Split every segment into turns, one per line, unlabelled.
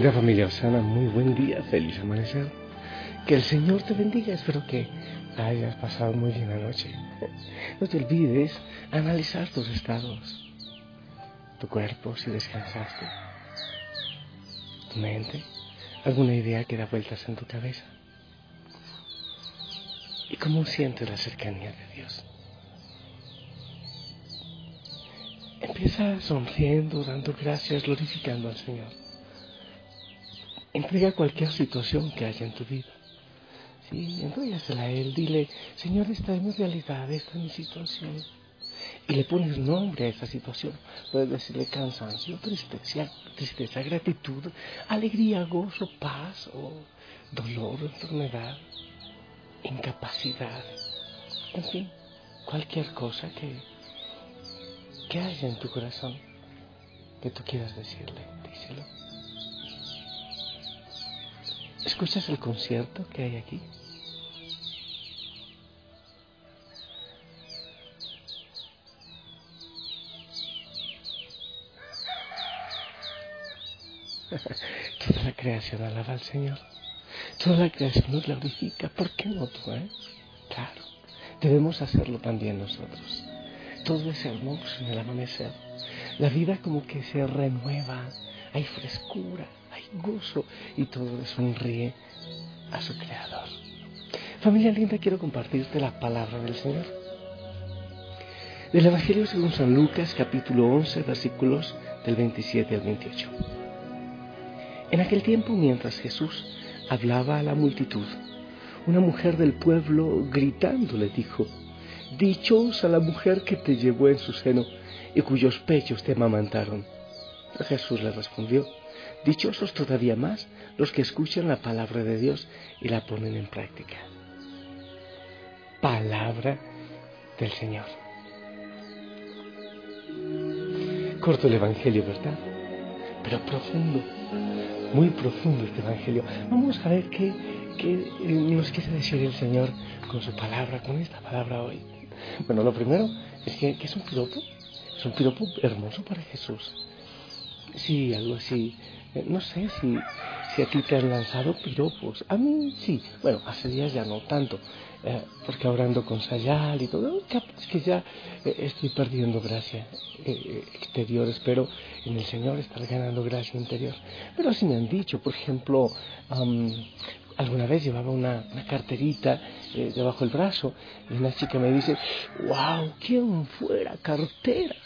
Linda familia Osana, muy buen día, feliz amanecer. Que el Señor te bendiga, espero que hayas pasado muy bien la noche. No te olvides analizar tus estados, tu cuerpo si descansaste, tu mente, alguna idea que da vueltas en tu cabeza. ¿Y cómo sientes la cercanía de Dios? Empieza sonriendo, dando gracias, glorificando al Señor. Entrega cualquier situación que haya en tu vida. Sí, a Él. Dile, Señor, esta es mi realidad, esta es mi situación. Y le pones nombre a esa situación. Puedes decirle cansancio, tristeza, tristeza, gratitud, alegría, gozo, paz o dolor, enfermedad, incapacidad. En fin, cualquier cosa que, que haya en tu corazón que tú quieras decirle, díselo. ¿Escuchas el concierto que hay aquí? Toda la creación alaba al Señor. Toda la creación nos glorifica. ¿Por qué no tú, eh? Claro, debemos hacerlo también nosotros. Todo es hermoso en el amanecer. La vida como que se renueva. Hay frescura y todo le sonríe a su creador. Familia linda, quiero compartirte la palabra del Señor. Del Evangelio según San Lucas, capítulo 11, versículos del 27 al 28. En aquel tiempo, mientras Jesús hablaba a la multitud, una mujer del pueblo gritando le dijo, Dichosa la mujer que te llevó en su seno y cuyos pechos te amamantaron. Jesús le respondió, Dichosos todavía más los que escuchan la palabra de Dios y la ponen en práctica. Palabra del Señor. Corto el Evangelio, ¿verdad? Pero profundo, muy profundo este Evangelio. Vamos a ver qué, qué nos quiere decir el Señor con su palabra, con esta palabra hoy. Bueno, lo primero es que, que es un piropo, es un piropo hermoso para Jesús. Sí, algo así eh, no sé si, si a ti te han lanzado piropos. A mí sí. Bueno, hace días ya no tanto. Eh, porque ahora ando con Sayal y todo. Capaz que ya eh, estoy perdiendo gracia exterior. Espero en el Señor estar ganando gracia interior. Pero así me han dicho. Por ejemplo, alguna vez llevaba una, una carterita debajo del brazo y una chica me dice, wow, ¿quién fuera cartera?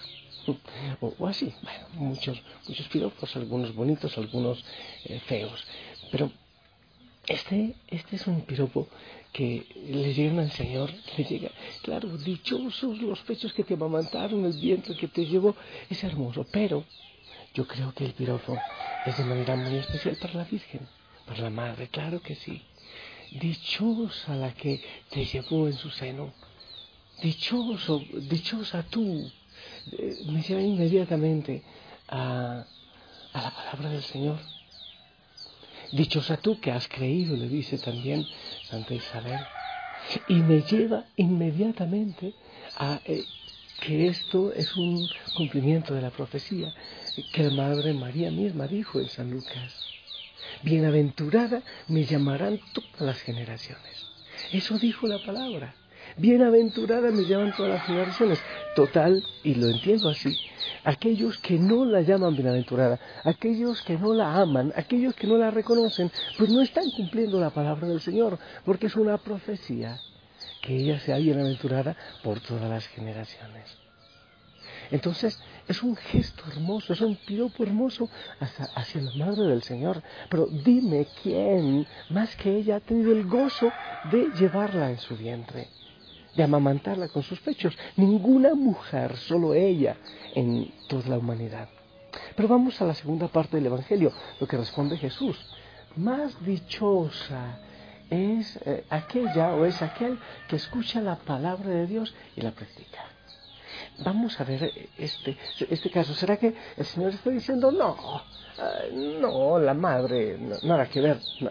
O, así. Bueno, muchos, muchos piropos, algunos bonitos, algunos eh, feos. Pero este, este es un piropo que le llegan al Señor, le llega, claro, dichosos los pechos que te amamantaron, el vientre que te llevó, es hermoso, pero yo creo que el piropo es de manera muy especial para la Virgen, para la Madre, claro que sí. Dichosa la que te llevó en su seno. Dichoso, dichosa tú. Eh, me lleva inmediatamente a, a la palabra del Señor. Dichosa tú que has creído, le dice también Santa Isabel. Y me lleva inmediatamente a eh, que esto es un cumplimiento de la profecía que la Madre María misma dijo en San Lucas. Bienaventurada me llamarán todas las generaciones. Eso dijo la palabra. Bienaventurada me llaman todas las generaciones. Total, y lo entiendo así, aquellos que no la llaman bienaventurada, aquellos que no la aman, aquellos que no la reconocen, pues no están cumpliendo la palabra del Señor, porque es una profecía que ella sea bienaventurada por todas las generaciones. Entonces, es un gesto hermoso, es un piropo hermoso hacia, hacia, la Madre del Señor. Pero dime quién, más que ella, ha tenido el gozo de llevarla en su vientre, de amamantarla con sus pechos. Ninguna mujer, solo ella, en toda la humanidad. Pero vamos a la segunda parte del Evangelio, lo que responde Jesús. Más dichosa es eh, aquella o es aquel que escucha la palabra de Dios y la practica. Vamos a ver este, este caso. ¿Será que el Señor está diciendo, no, eh, no, la madre, nada que ver? No,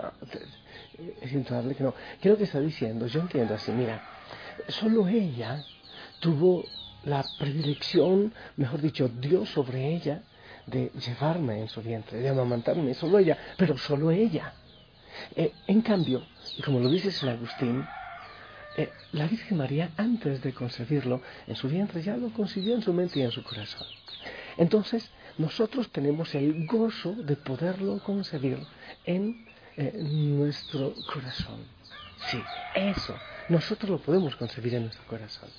es indudable que no. ¿Qué es lo que está diciendo? Yo entiendo así, mira, solo ella tuvo la predilección, mejor dicho, Dios sobre ella, de llevarme en su vientre, de amamantarme, solo ella, pero solo ella. Eh, en cambio, como lo dice San Agustín, eh, la Virgen María, antes de concebirlo en su vientre, ya lo concibió en su mente y en su corazón. Entonces, nosotros tenemos el gozo de poderlo concebir en eh, nuestro corazón. Sí, eso, nosotros lo podemos concebir en nuestro corazón.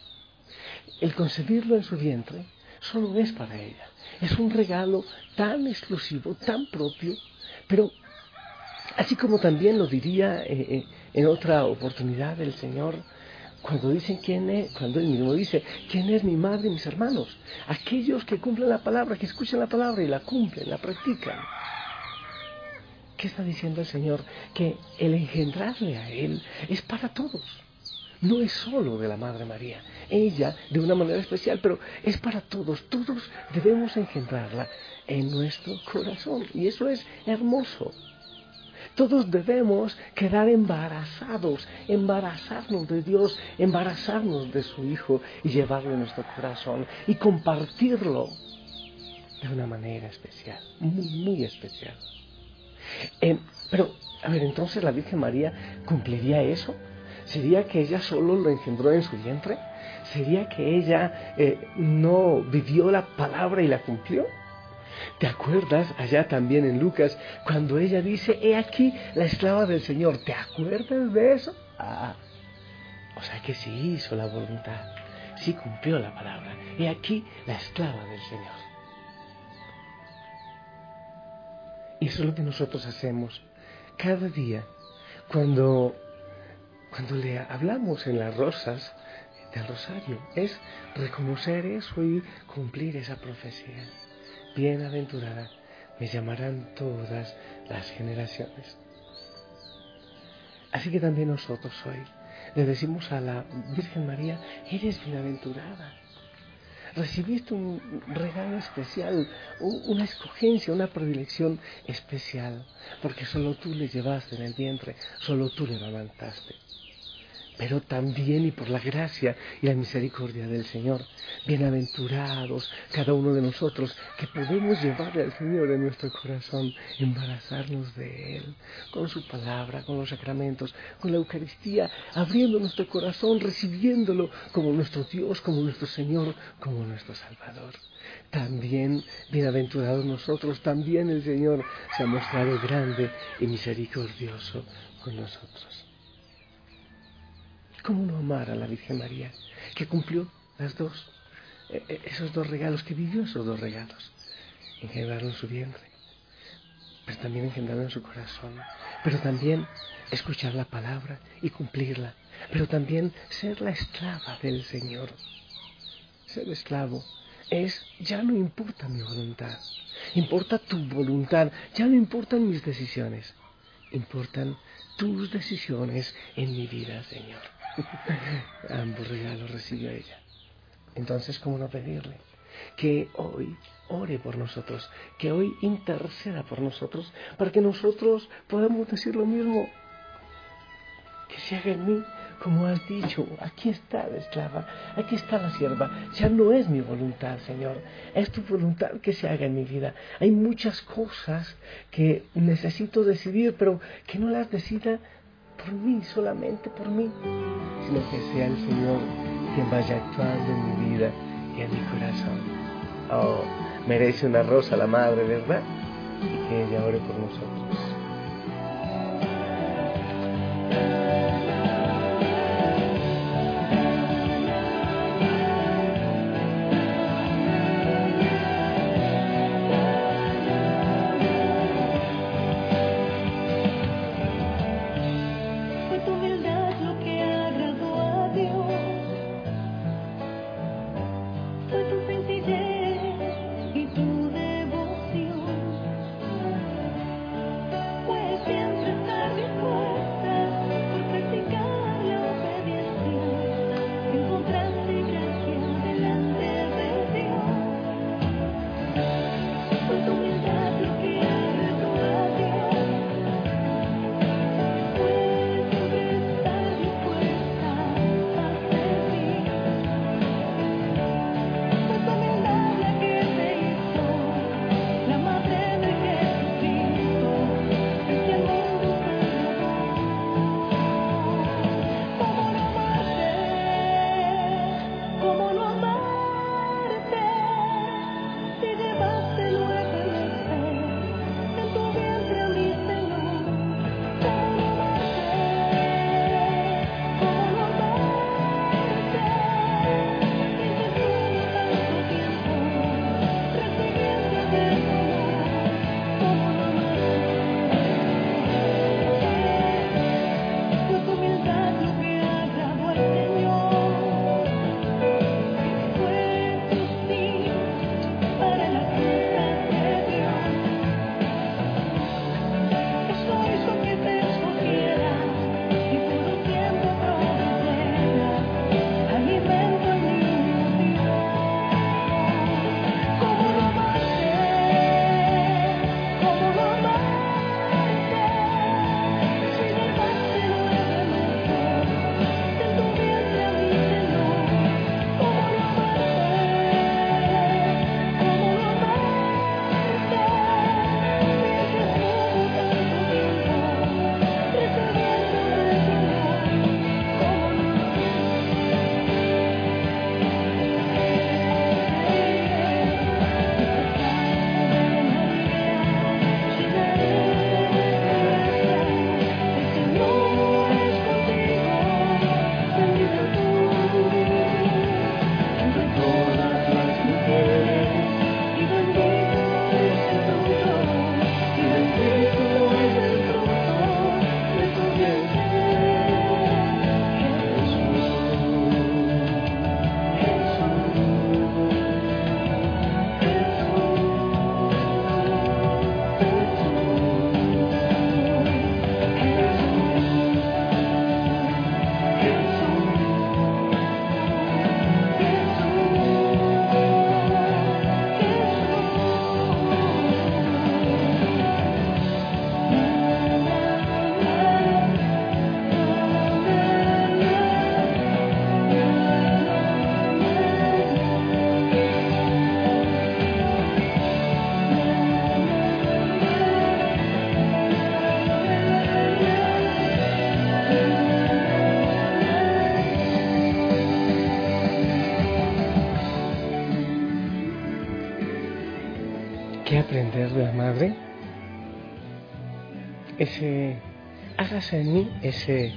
El concebirlo en su vientre solo es para ella. Es un regalo tan exclusivo, tan propio, pero Así como también lo diría eh, eh, en otra oportunidad el Señor cuando dicen quién es, cuando él mismo dice, quién es mi madre y mis hermanos, aquellos que cumplen la palabra, que escuchan la palabra y la cumplen, la practican. ¿Qué está diciendo el Señor? Que el engendrarle a Él es para todos. No es solo de la Madre María, ella de una manera especial, pero es para todos. Todos debemos engendrarla en nuestro corazón. Y eso es hermoso. Todos debemos quedar embarazados, embarazarnos de Dios, embarazarnos de su Hijo y llevarlo en nuestro corazón y compartirlo de una manera especial, muy, muy especial. Eh, pero, a ver, entonces la Virgen María cumpliría eso. ¿Sería que ella solo lo engendró en su vientre? ¿Sería que ella eh, no vivió la palabra y la cumplió? ¿Te acuerdas allá también en Lucas cuando ella dice, he aquí la esclava del Señor? ¿Te acuerdas de eso? Ah, o sea que sí hizo la voluntad, sí cumplió la palabra. He aquí la esclava del Señor. Y eso es lo que nosotros hacemos cada día cuando, cuando le hablamos en las rosas del rosario. Es reconocer eso y cumplir esa profecía bienaventurada me llamarán todas las generaciones. Así que también nosotros hoy le decimos a la Virgen María, eres bienaventurada. Recibiste un regalo especial, una escogencia, una predilección especial, porque solo tú le llevaste en el vientre, solo tú le levantaste pero también y por la gracia y la misericordia del Señor. Bienaventurados cada uno de nosotros que podemos llevarle al Señor en nuestro corazón, embarazarnos de Él, con su palabra, con los sacramentos, con la Eucaristía, abriendo nuestro corazón, recibiéndolo como nuestro Dios, como nuestro Señor, como nuestro Salvador. También, bienaventurados nosotros, también el Señor se ha mostrado grande y misericordioso con nosotros. ¿Cómo no amar a la Virgen María, que cumplió las dos, eh, eh, esos dos regalos, que vivió esos dos regalos? Engendrarlo en su vientre, pero también engendrarlo en su corazón, pero también escuchar la palabra y cumplirla, pero también ser la esclava del Señor. Ser esclavo
es, ya no importa mi voluntad, importa tu voluntad, ya no importan mis decisiones, importan tus decisiones en mi vida, Señor. Ambos regalos recibió ella. Entonces, ¿cómo no pedirle? Que hoy ore por nosotros, que hoy interceda por nosotros, para que nosotros podamos decir lo mismo. Que se haga en mí como has dicho, aquí está la esclava, aquí está la sierva, ya no es mi voluntad, Señor, es tu voluntad que se haga en mi vida. Hay muchas cosas que necesito decidir, pero que no las decida por mí, solamente por mí, sino que sea el Señor quien vaya actuando en mi vida y en mi corazón. Oh, merece una rosa la Madre, ¿verdad? Y que ella ore por nosotros. Aprender de la madre? Ese, hágase en mí ese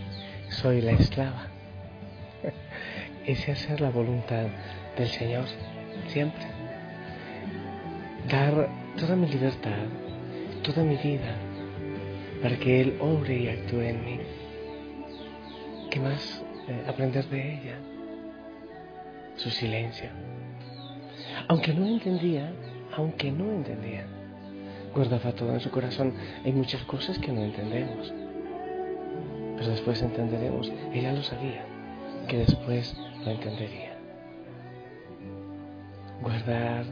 soy la esclava. Ese hacer la voluntad del Señor siempre. Dar toda mi libertad, toda mi vida, para que Él obre y actúe en mí. ¿Qué más eh, aprender de ella? Su silencio.
Aunque no entendía, aunque no entendía, guardaba todo en su corazón. Hay muchas cosas que no entendemos, pero después entenderemos. Ella lo sabía, que después lo entendería. Guardar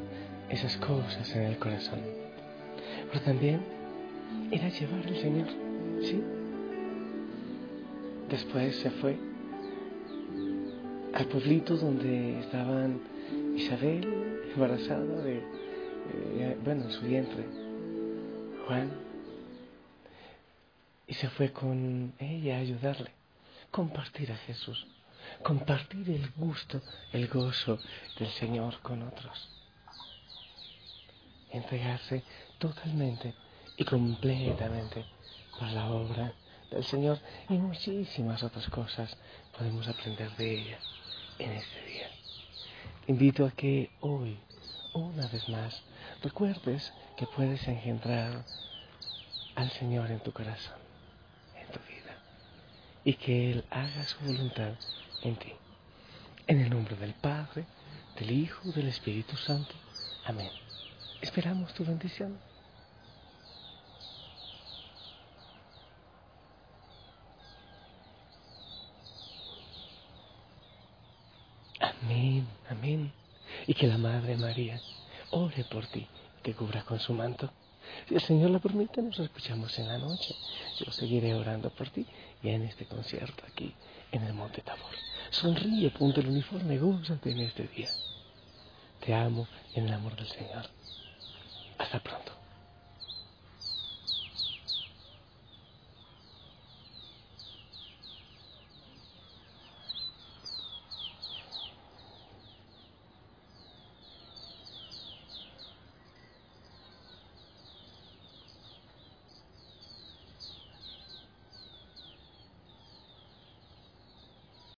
esas cosas en el corazón. Pero también era llevar al Señor, ¿sí? Después se fue al pueblito donde estaban Isabel, embarazada de, eh, bueno, en su vientre, Juan, y se fue con ella a ayudarle, compartir a Jesús, compartir el gusto, el gozo del Señor con otros, entregarse totalmente y completamente para la obra del Señor y muchísimas otras cosas podemos aprender de ella en este día. invito a que hoy, una vez más, recuerdes que puedes engendrar al Señor en tu corazón, en tu vida, y que Él haga su voluntad en ti. En el nombre del Padre, del Hijo, del Espíritu Santo. Amén. Esperamos tu bendición. Amén, amén. Y que la Madre María ore por ti, te cubra con su manto. Si el Señor lo permite, nos escuchamos en la noche. Yo seguiré orando por ti y en este concierto aquí en el Monte Tabor. Sonríe, ponte el uniforme, gózate en este día. Te amo en el amor del Señor. Hasta pronto.